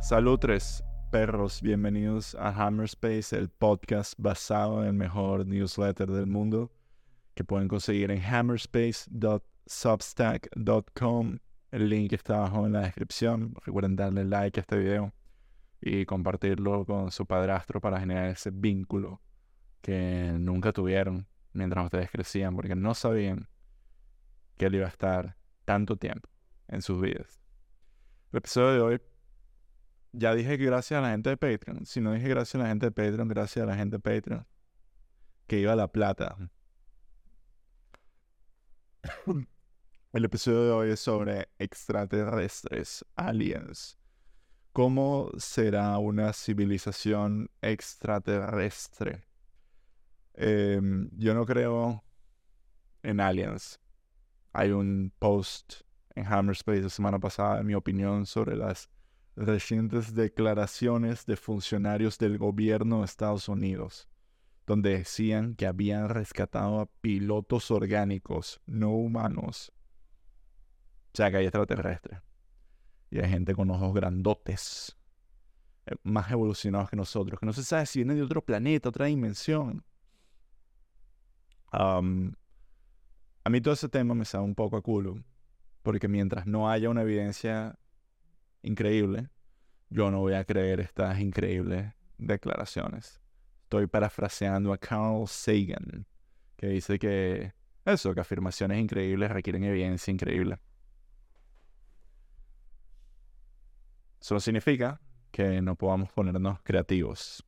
Salud tres perros, bienvenidos a Hammerspace, el podcast basado en el mejor newsletter del mundo que pueden conseguir en hammerspace.substack.com. El link está abajo en la descripción. Recuerden darle like a este video y compartirlo con su padrastro para generar ese vínculo que nunca tuvieron mientras ustedes crecían porque no sabían que él iba a estar tanto tiempo en sus vidas. El episodio de hoy ya dije que gracias a la gente de Patreon. Si no dije gracias a la gente de Patreon, gracias a la gente de Patreon. Que iba a la plata. El episodio de hoy es sobre extraterrestres, aliens. ¿Cómo será una civilización extraterrestre? Em, yo no creo en aliens. Hay un post en Hammerspace la semana pasada, en mi opinión, sobre las recientes declaraciones de funcionarios del gobierno de Estados Unidos, donde decían que habían rescatado a pilotos orgánicos, no humanos. O sea, que hay extraterrestres. Y hay gente con ojos grandotes, eh, más evolucionados que nosotros, que no se sabe si vienen de otro planeta, otra dimensión. A mí todo ese tema me sabe un poco a culo, porque mientras no haya una evidencia increíble, yo no voy a creer estas increíbles declaraciones. Estoy parafraseando a Carl Sagan, que dice que eso, que afirmaciones increíbles requieren evidencia increíble. Eso no significa que no podamos ponernos creativos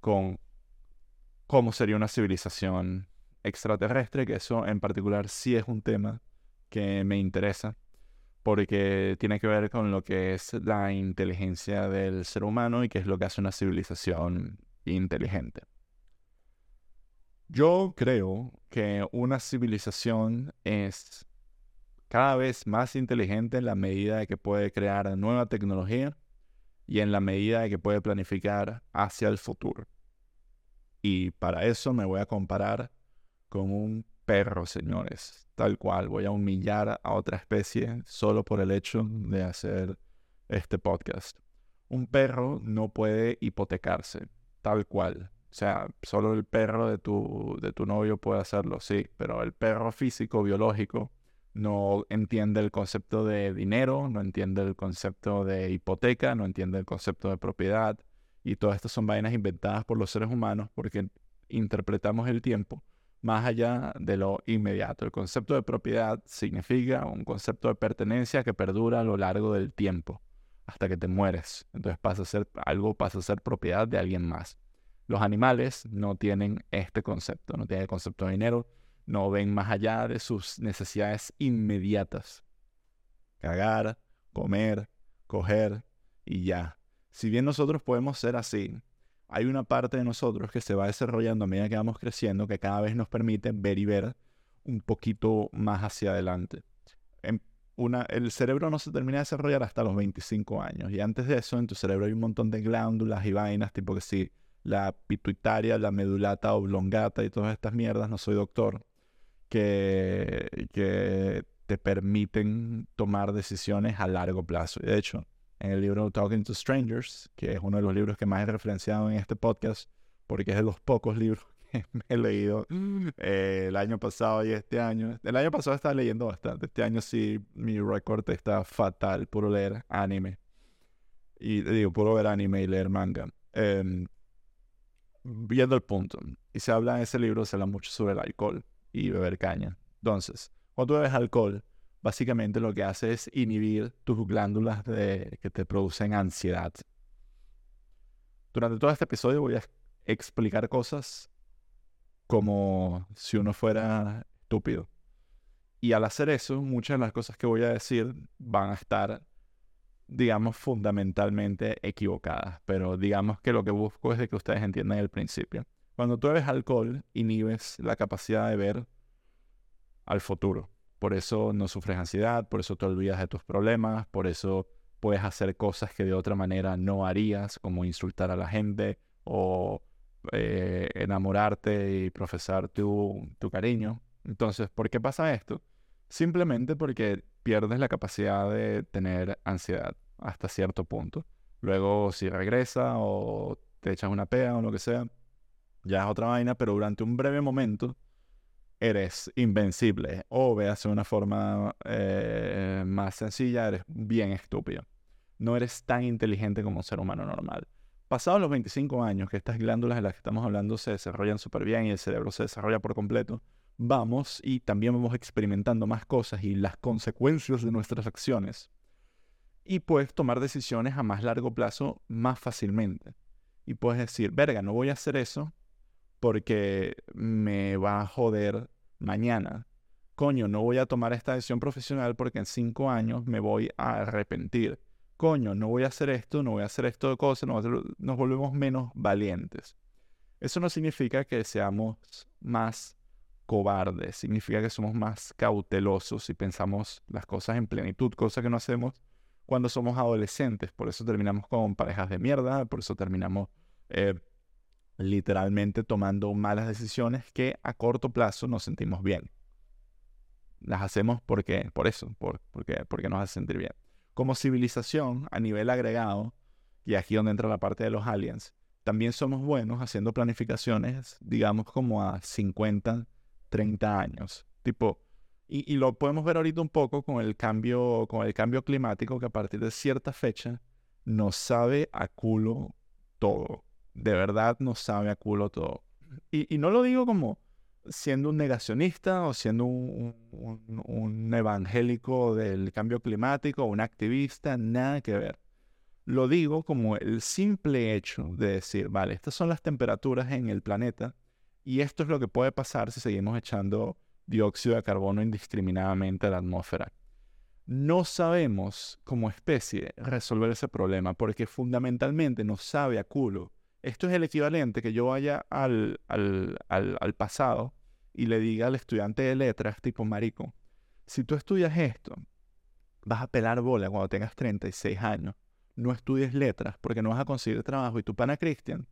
con cómo sería una civilización extraterrestre, que eso en particular sí es un tema que me interesa porque tiene que ver con lo que es la inteligencia del ser humano y qué es lo que hace una civilización inteligente. Yo creo que una civilización es cada vez más inteligente en la medida de que puede crear nueva tecnología y en la medida de que puede planificar hacia el futuro. Y para eso me voy a comparar con un perro, señores. Tal cual, voy a humillar a otra especie solo por el hecho de hacer este podcast. Un perro no puede hipotecarse, tal cual. O sea, solo el perro de tu, de tu novio puede hacerlo, sí, pero el perro físico, biológico, no entiende el concepto de dinero, no entiende el concepto de hipoteca, no entiende el concepto de propiedad. Y todas estas son vainas inventadas por los seres humanos porque interpretamos el tiempo más allá de lo inmediato. El concepto de propiedad significa un concepto de pertenencia que perdura a lo largo del tiempo, hasta que te mueres. Entonces pasa a ser algo pasa a ser propiedad de alguien más. Los animales no tienen este concepto, no tienen el concepto de dinero, no ven más allá de sus necesidades inmediatas. Cagar, comer, coger y ya. Si bien nosotros podemos ser así, hay una parte de nosotros que se va desarrollando a medida que vamos creciendo que cada vez nos permite ver y ver un poquito más hacia adelante. Una, el cerebro no se termina de desarrollar hasta los 25 años y antes de eso en tu cerebro hay un montón de glándulas y vainas, tipo que sí, la pituitaria, la medulata oblongata y todas estas mierdas, no soy doctor, que, te permiten tomar decisiones a largo plazo. De hecho, en el libro Talking to Strangers, que es uno de los libros que más he referenciado en este podcast, porque es de los pocos libros que me he leído eh, el año pasado y este año. El año pasado estaba leyendo bastante, este año sí mi récord está fatal, puro leer anime. Y digo, puro ver anime y leer manga. Em, viendo el punto. Y se habla en ese libro, se habla mucho sobre el alcohol y beber caña. Entonces, cuando tú bebes alcohol, básicamente lo que hace es inhibir tus glándulas que te producen ansiedad. Durante todo este episodio voy a explicar cosas como si uno fuera estúpido. Y al hacer eso, muchas de las cosas que voy a decir van a estar, digamos, fundamentalmente equivocadas. Pero digamos que lo que busco es que ustedes entiendan el principio. Cuando tú bebes alcohol, inhibes la capacidad de ver al futuro. Por eso no sufres ansiedad, por eso te olvidas de tus problemas, por eso puedes hacer cosas que de otra manera no harías, como insultar a la gente o eh, enamorarte y profesar tu, tu cariño. Entonces, ¿por qué pasa esto? Simplemente porque pierdes la capacidad de tener ansiedad hasta cierto punto. Luego, si regresa o te echas una pea o lo que sea, ya es otra vaina, pero durante un breve momento eres invencible. O veas de una forma eh, más sencilla, eres bien estúpido. No eres tan inteligente como un ser humano normal. Pasados los 25 años, que estas glándulas de las que estamos hablando se desarrollan súper bien y el cerebro se desarrolla por completo, vamos y también vamos experimentando más cosas y las consecuencias de nuestras acciones. Y puedes tomar decisiones a más largo plazo más fácilmente. Y puedes decir, verga, no voy a hacer eso porque me va a joder mañana. Coño, no voy a tomar esta decisión profesional porque en cinco años me voy a arrepentir. Coño, no voy a hacer esto, no voy a hacer esto de cosas, nos volvemos menos valientes. Eso no significa que seamos más cobardes, significa que somos más cautelosos y pensamos las cosas en plenitud, cosa que no hacemos cuando somos adolescentes. Por eso terminamos con parejas de mierda, por eso terminamos eh, literalmente tomando malas decisiones que a corto plazo nos sentimos bien. Las hacemos porque, por eso, por, porque, porque nos hace sentir bien. Como civilización, a nivel agregado, y aquí donde entra la parte de los aliens, también somos buenos haciendo planificaciones, digamos, como a 50, 30 años. Tipo, y, y, lo podemos ver ahorita un poco con el, cambio, con el cambio climático, que a partir de cierta fecha nos sabe a culo todo de verdad no sabe a culo todo. Y, no lo digo como siendo un negacionista o siendo un, evangélico del cambio climático, un activista, nada que ver. Lo digo como el simple hecho de decir, vale, estas son las temperaturas en el planeta y esto es lo que puede pasar si seguimos echando dióxido de carbono indiscriminadamente a la atmósfera. No sabemos como especie resolver ese problema porque fundamentalmente nos sabe a culo esto es el equivalente que yo vaya al, al, pasado y le diga al estudiante de letras, tipo marico, si tú estudias esto, vas a pelar bola cuando tengas 36 años. No estudies letras porque no vas a conseguir trabajo. Y tu pana Cristian,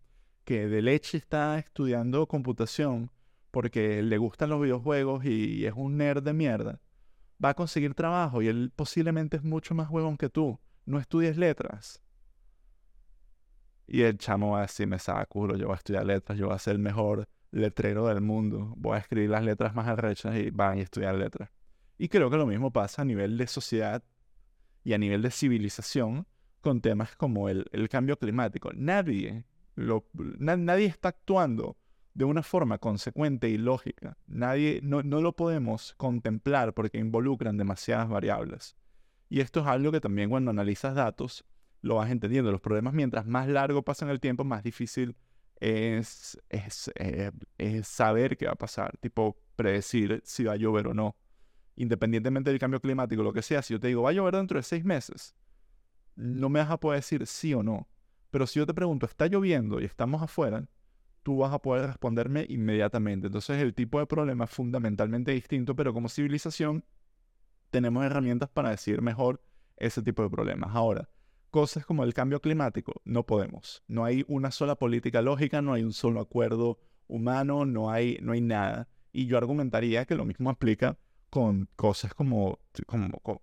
que de leche está estudiando computación porque le gustan los videojuegos y es un nerd de mierda, va a conseguir trabajo y él posiblemente es mucho más huevón que tú. No estudies letras. Y el chamo va a decir, me saca culo, yo voy a estudiar letras, yo voy a ser el mejor letrero del mundo, voy a escribir las letras más arrechas y van a estudiar letras. Y creo que lo mismo pasa a nivel de sociedad y a nivel de civilización con temas como el, cambio climático. Nadie, lo, nadie está actuando de una forma consecuente y lógica. Nadie, no, no lo podemos contemplar porque involucran demasiadas variables. Y esto es algo que también cuando analizas datos lo vas entendiendo. Los problemas, mientras más largo pasan el tiempo, más difícil es, eh, es, saber qué va a pasar, tipo predecir si va a llover o no. Independientemente del cambio climático, lo que sea, si yo te digo, va a llover dentro de seis meses, no me vas a poder decir sí o no. Pero si yo te pregunto, está lloviendo y estamos afuera, tú vas a poder responderme inmediatamente. Entonces el tipo de problema es fundamentalmente distinto, pero como civilización tenemos herramientas para decir mejor ese tipo de problemas. Ahora, cosas como el cambio climático, no podemos. No hay una sola política lógica, no hay un solo acuerdo humano, no hay, no hay nada. Y yo argumentaría que lo mismo aplica con cosas como,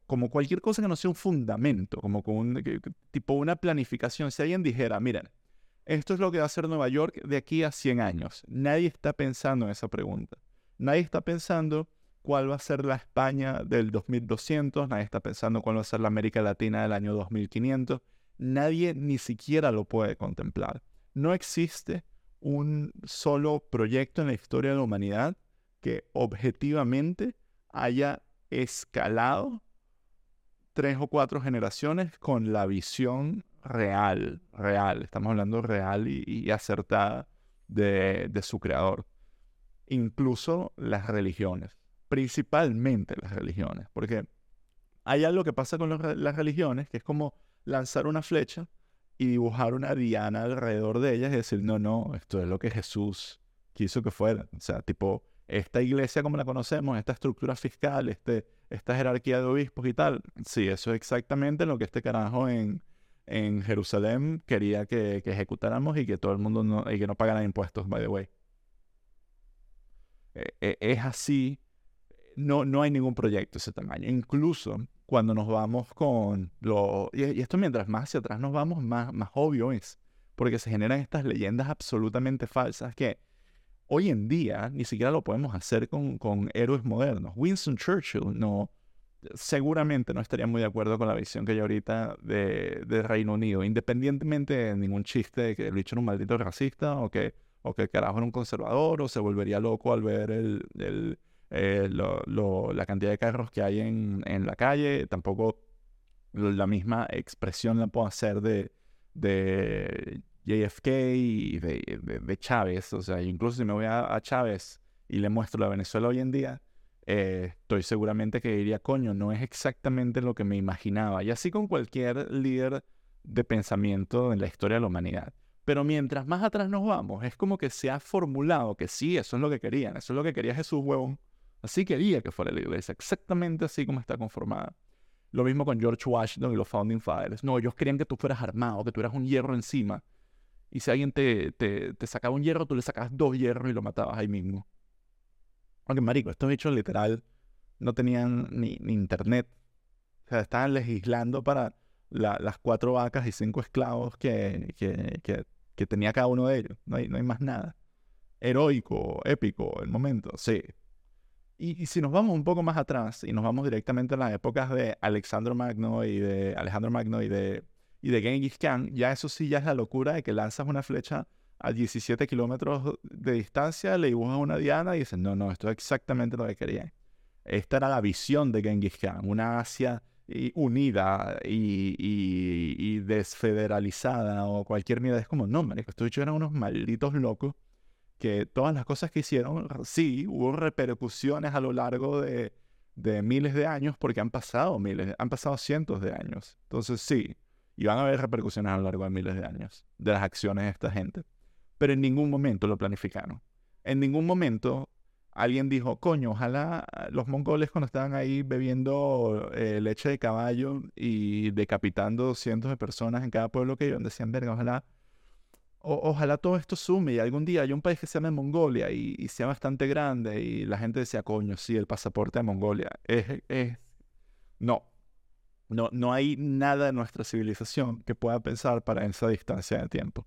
como, cualquier cosa que no sea un fundamento, como con un, tipo una planificación. Si alguien dijera, miren, esto es lo que va a hacer Nueva York de aquí a 100 años, nadie está pensando en esa pregunta. Nadie está pensando cuál va a ser la España del 2200, nadie está pensando cuál va a ser la América Latina del año 2500, nadie ni siquiera lo puede contemplar. No existe un solo proyecto en la historia de la humanidad que objetivamente haya escalado tres o cuatro generaciones con la visión real, real, estamos hablando real y, acertada de su creador. Incluso las religiones principalmente las religiones, porque hay algo que pasa con las religiones, que es como lanzar una flecha y dibujar una diana alrededor de ellas y decir, no, no, esto es lo que Jesús quiso que fuera. O sea, tipo, esta iglesia como la conocemos, esta estructura fiscal, este, esta jerarquía de obispos y tal, sí, eso es exactamente lo que este carajo en, en Jerusalén quería que, ejecutáramos y que todo el mundo no, y que no pagara impuestos, by the way. E, e, es así no, no hay ningún proyecto de ese tamaño. Incluso cuando nos vamos con lo... Y, esto mientras más hacia atrás nos vamos, más, más obvio es. Porque se generan estas leyendas absolutamente falsas que hoy en día ni siquiera lo podemos hacer con, con héroes modernos. Winston Churchill no, seguramente no estaría muy de acuerdo con la visión que hay ahorita de, de Reino Unido, independientemente de ningún chiste de que el bicho era un maldito racista o que, o que el carajo era un conservador o se volvería loco al ver el, el eh, la cantidad de carros que hay en, en, la calle, tampoco la misma expresión la puedo hacer de, de JFK y de, de, Chávez. O sea, incluso si me voy a, Chávez y le muestro la Venezuela hoy en día, eh, estoy seguramente que diría, coño, no es exactamente lo que me imaginaba. Y así con cualquier líder de pensamiento en la historia de la humanidad. Pero mientras más atrás nos vamos, es como que se ha formulado que sí, eso es lo que querían, eso es lo que quería Jesús, huevón. Así quería que fuera la iglesia, exactamente así como está conformada. Lo mismo con George Washington y los Founding Fathers. No, ellos querían que tú fueras armado, que tuvieras un hierro encima. Y si alguien te, te, te sacaba un hierro, tú le sacabas dos hierros y lo matabas ahí mismo. Aunque, marico, estos hechos literal no tenían ni, ni internet. O sea, estaban legislando para las cuatro vacas y cinco esclavos que, que, que, que, tenía cada uno de ellos. No hay, no hay más nada. Heroico, épico, el momento, sí. Y, si nos vamos un poco más atrás y nos vamos directamente a las épocas de Alexandro Magno y de Alejandro Magno y de, y de Genghis Khan, ya eso sí ya es la locura de que lanzas una flecha a 17 kilómetros de distancia, le dibujas una diana y dices, no, no, esto es exactamente lo que quería. Esta era la visión de Genghis Khan, una Asia unida y, desfederalizada o cualquier mierda. Es como, no, marico, estos dicho eran unos malditos locos que todas las cosas que hicieron, sí, hubo repercusiones a lo largo de, de miles de años porque han pasado miles, han pasado cientos de años. Entonces sí, y van a haber repercusiones a lo largo de miles de años de las acciones de esta gente. Pero en ningún momento lo planificaron. En ningún momento alguien dijo, coño, ojalá los mongoles cuando estaban ahí bebiendo eh, leche de caballo y decapitando cientos de personas en cada pueblo que iban, decían, verga, ojalá ojalá todo esto sume y algún día haya un país que se llame Mongolia y, sea bastante grande y la gente decía, coño, sí, el pasaporte de Mongolia. Es, es, no, no, no hay nada en nuestra civilización que pueda pensar para esa distancia de tiempo.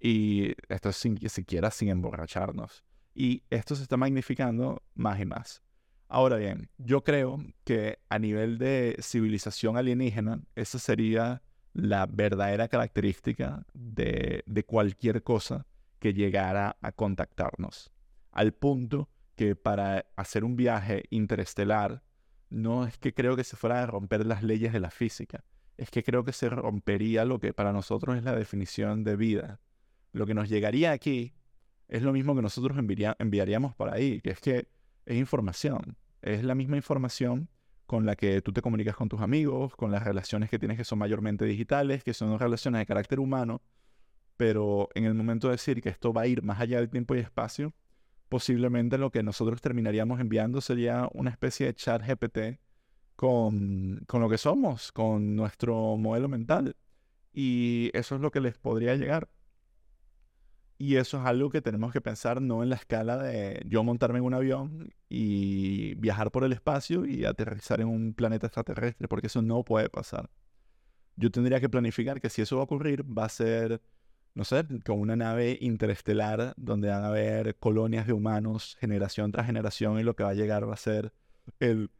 Y esto es sin siquiera sin emborracharnos. Y esto se está magnificando más y más. Ahora bien, yo creo que a nivel de civilización alienígena, esa sería la verdadera característica de, cualquier cosa que llegara a contactarnos. Al punto que para hacer un viaje interestelar, no es que creo que se fuera a romper las leyes de la física, es que creo que se rompería lo que para nosotros es la definición de vida. Lo que nos llegaría aquí es lo mismo que nosotros enviaríamos para ahí, que es que es información, es la misma información con la que tú te comunicas con tus amigos, con las relaciones que tienes que son mayormente digitales, que son relaciones de carácter humano, pero en el momento de decir que esto va a ir más allá del tiempo y espacio, posiblemente lo que nosotros terminaríamos enviando sería una especie de chat GPT con, con lo que somos, con nuestro modelo mental. Y eso es lo que les podría llegar. Y eso es algo que tenemos que pensar no en la escala de yo montarme en un avión y viajar por el espacio y aterrizar en un planeta extraterrestre, porque eso no puede pasar. Yo tendría que planificar que si eso va a ocurrir, va a ser, no sé, con una nave interestelar donde van a haber colonias de humanos, generación tras generación, y lo que va a llegar va a ser el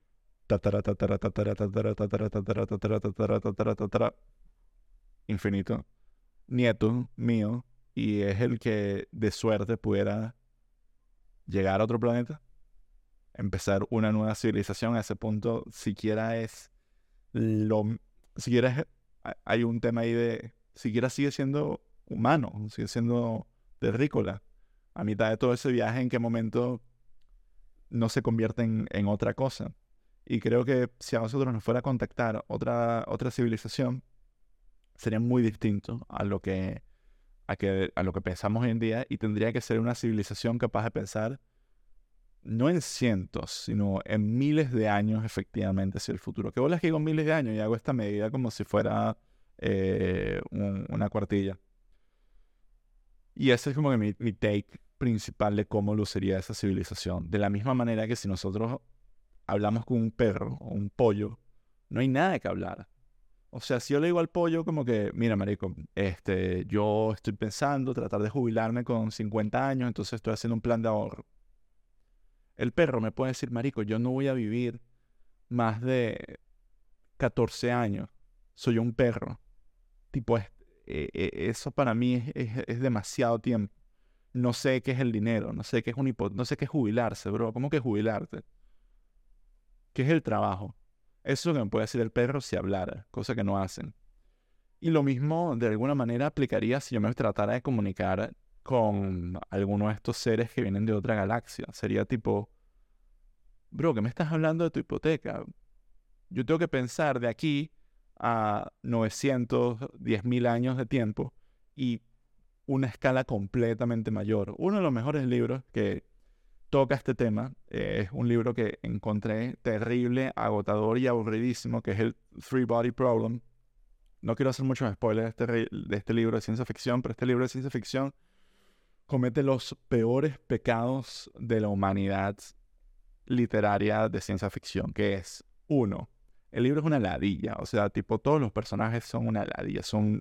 infinito nieto mío y es el que de suerte pudiera llegar a otro planeta, empezar una nueva civilización. A ese punto, siquiera es lo. Siquiera hay un tema ahí de. Siquiera sigue siendo humano, sigue siendo terrícola. A mitad de todo ese viaje, ¿en qué momento no se convierte en, en otra cosa? Y creo que si a nosotros nos fuera a contactar otra, otra civilización, sería muy distinto a lo que a, que, a lo que pensamos hoy en día y tendría que ser una civilización capaz de pensar no en cientos, sino en miles de años efectivamente hacia el futuro. ¿Qué bolas que digo miles de años y hago esta medida como si fuera eh, una cuartilla? Y ese es como que mi, mi, take principal de cómo luciría esa civilización. De la misma manera que si nosotros hablamos con un perro o un pollo, no hay nada que hablar. O sea, si yo le digo al pollo como que, mira, marico, este, yo estoy pensando tratar de jubilarme con 50 años, entonces estoy haciendo un plan de ahorro. El perro me puede decir, marico, yo no voy a vivir más de 14 años. Soy un perro. Tipo, e, e, eso para mí es, demasiado tiempo. No sé qué es el dinero, no sé qué es un no sé qué es jubilarse, bro. ¿Cómo que jubilarte? ¿Qué es el trabajo? Eso es lo que me puede decir el perro si hablara, cosa que no hacen. Y lo mismo de alguna manera aplicaría si yo me tratara de comunicar con alguno de estos seres que vienen de otra galaxia. Sería tipo, bro, ¿qué me estás hablando de tu hipoteca? Yo tengo que pensar de aquí a 910 mil años de tiempo y una escala completamente mayor. Uno de los mejores libros que toca este tema eh, es un libro que encontré terrible, agotador y aburridísimo, que es el Three Body Problem. No quiero hacer muchos spoilers de este, de este libro de ciencia ficción, pero este libro de ciencia ficción comete los peores pecados de la humanidad literaria de ciencia ficción, que es, uno, el libro es una ladilla, o sea, tipo, todos los personajes son una ladilla, son...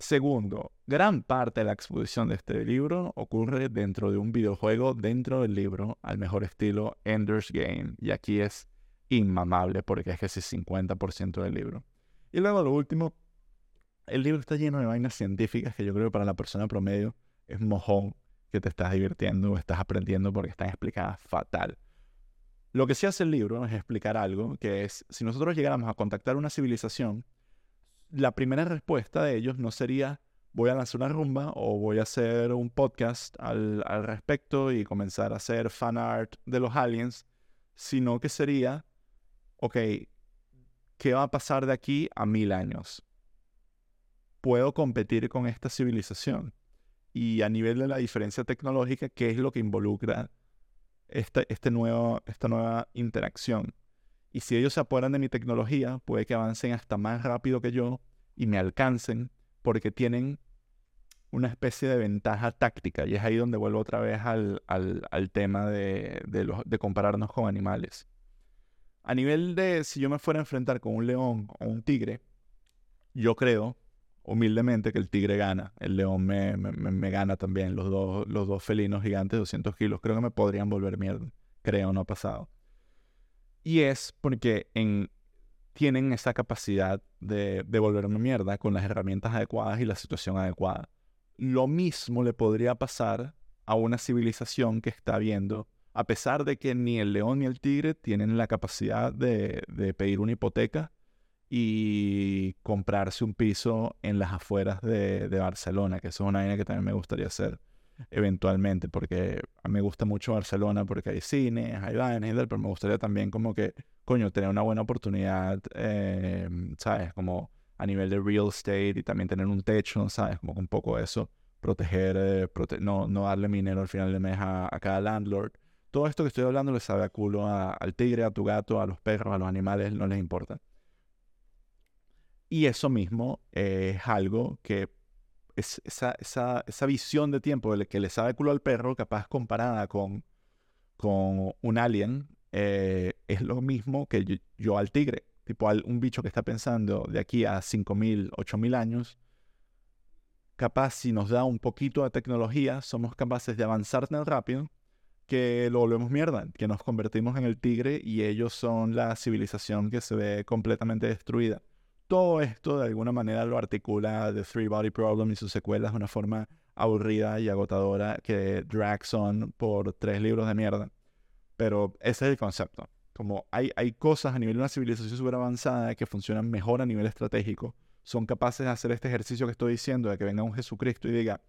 Segundo, gran parte de la exposición de este libro ocurre dentro de un videojuego dentro del libro, al mejor estilo Ender's Game, y aquí es inmamable porque es el 50% del libro. Y luego lo último, el libro está lleno de vainas científicas que yo creo que para la persona promedio es mojón que te estás divirtiendo o estás aprendiendo porque están explicadas fatal. Lo que sí hace el libro es explicar algo, que es, si nosotros llegáramos a contactar una civilización, la primera respuesta de ellos no sería voy a lanzar una rumba o voy a hacer un podcast al, respecto y comenzar a hacer fan art de los aliens, sino que sería, ok, ¿qué va a pasar de aquí a mil años? ¿Puedo competir con esta civilización? y a nivel de la diferencia tecnológica, qué es lo que involucra esta, este esta nueva interacción. Y si ellos se apuran de mi tecnología, puede que avancen hasta más rápido que yo y me alcancen porque tienen una especie de ventaja táctica. Y es ahí donde vuelvo otra vez al, al, tema de, de, de compararnos con animales. A nivel de si yo me fuera a enfrentar con un león o un tigre, yo creo humildemente que el tigre gana. El león me, me, gana también. Los dos, los dos felinos gigantes de 200 kilos. Creo que me podrían volver mierda. Creo, no ha pasado. Y es porque en, tienen esa capacidad de, de volverme mierda con las herramientas adecuadas y la situación adecuada. Lo mismo le podría pasar a una civilización que está viendo, a pesar de que ni el león ni el tigre tienen la capacidad de, pedir una hipoteca y comprarse un piso en las afueras de, Barcelona, que eso es una idea que también me gustaría hacer eventualmente, porque me gusta mucho Barcelona porque hay cines, hay vainas pero me gustaría también como que, coño, tener una buena oportunidad, eh, ¿sabes? Como a nivel de real estate y también tener un techo, ¿sabes? Como un poco eso, proteger, eh, no, no darle dinero al final del mes a, cada landlord. Todo esto que estoy hablando le sabe a culo al tigre, a tu gato, a los perros, a los animales, no les importa. Y eso mismo es algo que es esa, esa, esa visión de tiempo que le sabe culo al perro, capaz comparada con, con un alien, eh, es lo mismo que yo, al tigre. Tipo, un bicho que está pensando de aquí a 5.000, 8.000 años, capaz si nos da un poquito de tecnología, somos capaces de avanzar tan rápido que lo volvemos mierda, que nos convertimos en el tigre y ellos son la civilización que se ve completamente destruida. Todo esto de alguna manera lo articula The Three Body Problem y sus secuelas de una forma aburrida y agotadora que drags on por tres libros de mierda. Pero ese es el concepto. Como hay, hay cosas a nivel de una civilización súper avanzada que funcionan mejor a nivel estratégico, son capaces de hacer este ejercicio que estoy diciendo, de que venga un Jesucristo y diga,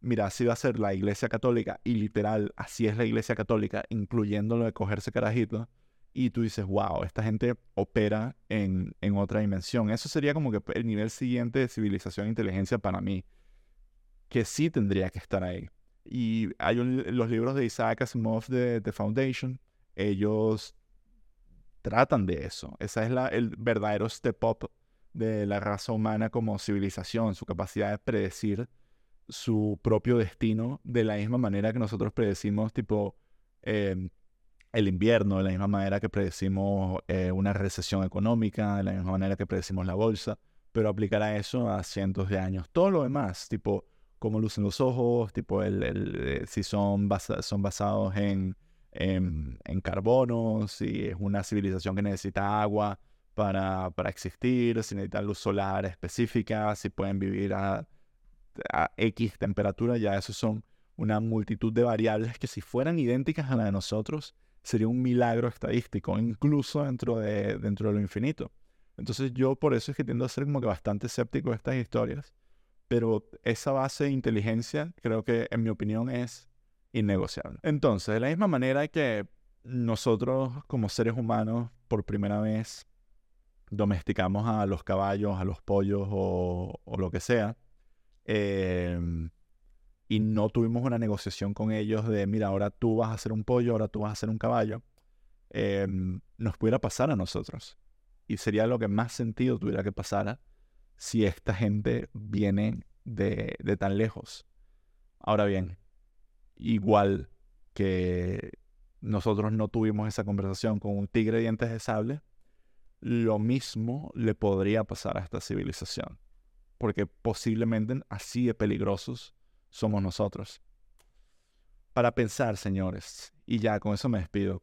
mira, así va a ser la iglesia católica, y literal, así es la iglesia católica, incluyendo lo de cogerse carajito y tú dices, wow, esta gente opera en, en, otra dimensión. Eso sería como que el nivel siguiente de civilización e inteligencia para mí, que sí tendría que estar ahí. Y hay los libros de Isaac Asimov de The Foundation, ellos tratan de eso. Ese es la, el verdadero step up de la raza humana como civilización, su capacidad de predecir su propio destino de la misma manera que nosotros predecimos, tipo, em, el invierno, de la misma manera que predecimos eh, una recesión económica, de la misma manera que predecimos la bolsa, pero aplicar a eso a cientos de años. Todo lo demás, tipo cómo lucen los ojos, tipo el, eh, si son, son basados en, en, carbono, si es una civilización que necesita agua para, para existir, si necesita luz solar específica, si pueden vivir a, a X temperatura, ya esos son una multitud de variables que si fueran idénticas a la de nosotros, sería un milagro estadístico, incluso dentro de, dentro de lo infinito. Entonces yo por eso es que tiendo a ser como que bastante escéptico de estas historias, pero esa base de inteligencia creo que en mi opinión es innegociable. Entonces, de la misma manera que nosotros como seres humanos por primera vez domesticamos a los caballos, a los pollos o, o lo que sea, eh, y no tuvimos una negociación con ellos de, mira, ahora tú vas a hacer un pollo, ahora tú vas a hacer un caballo, em, nos pudiera pasar a nosotros. Y sería lo que más sentido tuviera que pasara si esta gente viene de, de tan lejos. Ahora bien, igual que nosotros no tuvimos esa conversación con un tigre dientes de sable, lo mismo le podría pasar a esta civilización. Porque posiblemente así de peligrosos somos nosotros. Para pensar, señores, y ya con eso me despido.